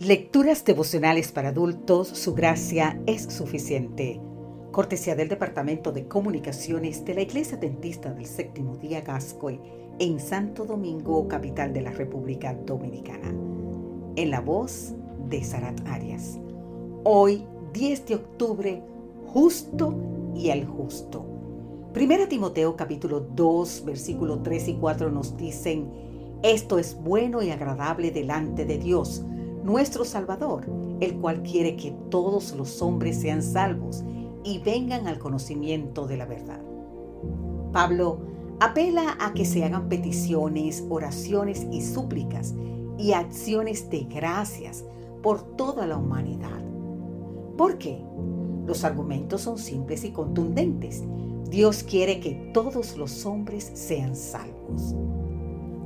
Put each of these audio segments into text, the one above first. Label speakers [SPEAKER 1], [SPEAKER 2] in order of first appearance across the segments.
[SPEAKER 1] Lecturas devocionales para adultos, su gracia es suficiente. Cortesía del Departamento de Comunicaciones de la Iglesia Dentista del Séptimo Día Gascoy en Santo Domingo, capital de la República Dominicana. En la voz de Sarat Arias. Hoy, 10 de octubre, justo y el justo. Primera Timoteo capítulo 2, versículo 3 y 4 nos dicen, esto es bueno y agradable delante de Dios nuestro Salvador, el cual quiere que todos los hombres sean salvos y vengan al conocimiento de la verdad. Pablo apela a que se hagan peticiones, oraciones y súplicas y acciones de gracias por toda la humanidad. ¿Por qué? Los argumentos son simples y contundentes. Dios quiere que todos los hombres sean salvos.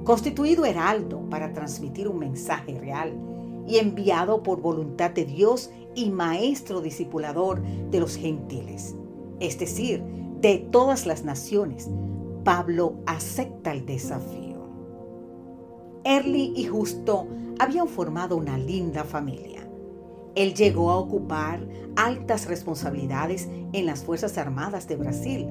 [SPEAKER 1] Constituido heraldo para transmitir un mensaje real, y enviado por voluntad de Dios y maestro discipulador de los gentiles, es decir, de todas las naciones. Pablo acepta el desafío. Early y Justo habían formado una linda familia. Él llegó a ocupar altas responsabilidades en las Fuerzas Armadas de Brasil.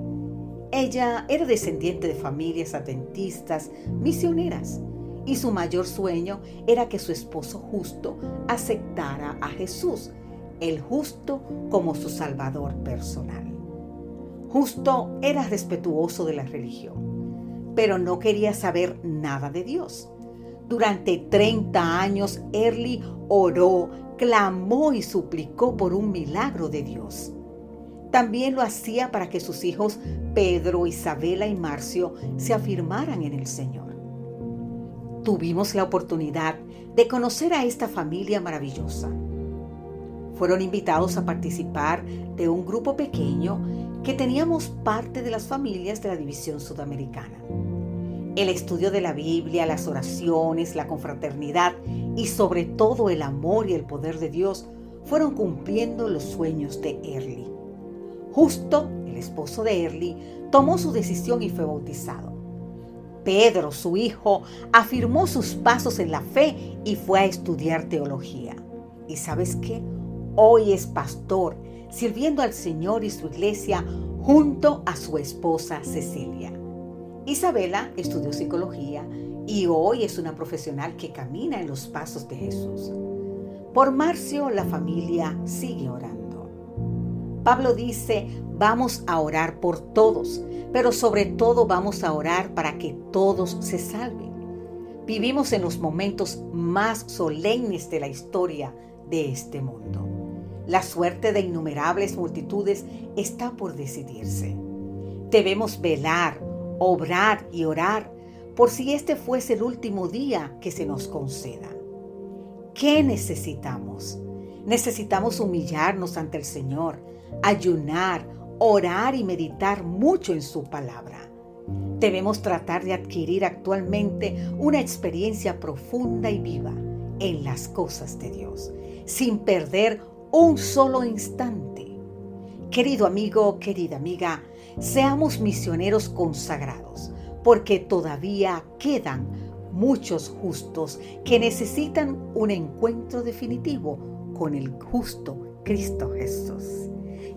[SPEAKER 1] Ella era descendiente de familias adventistas misioneras y su mayor sueño era que su esposo justo aceptara a Jesús, el justo, como su salvador personal. Justo era respetuoso de la religión, pero no quería saber nada de Dios. Durante 30 años, Early oró, clamó y suplicó por un milagro de Dios. También lo hacía para que sus hijos Pedro, Isabela y Marcio se afirmaran en el Señor tuvimos la oportunidad de conocer a esta familia maravillosa. Fueron invitados a participar de un grupo pequeño que teníamos parte de las familias de la División Sudamericana. El estudio de la Biblia, las oraciones, la confraternidad y sobre todo el amor y el poder de Dios fueron cumpliendo los sueños de Early. Justo el esposo de Early tomó su decisión y fue bautizado. Pedro, su hijo, afirmó sus pasos en la fe y fue a estudiar teología. ¿Y sabes qué? Hoy es pastor, sirviendo al Señor y su iglesia junto a su esposa Cecilia. Isabela estudió psicología y hoy es una profesional que camina en los pasos de Jesús. Por Marcio la familia sigue orando. Pablo dice, vamos a orar por todos, pero sobre todo vamos a orar para que todos se salven. Vivimos en los momentos más solemnes de la historia de este mundo. La suerte de innumerables multitudes está por decidirse. Debemos velar, obrar y orar por si este fuese el último día que se nos conceda. ¿Qué necesitamos? Necesitamos humillarnos ante el Señor, ayunar, orar y meditar mucho en su palabra. Debemos tratar de adquirir actualmente una experiencia profunda y viva en las cosas de Dios, sin perder un solo instante. Querido amigo, querida amiga, seamos misioneros consagrados, porque todavía quedan muchos justos que necesitan un encuentro definitivo con el justo Cristo Jesús.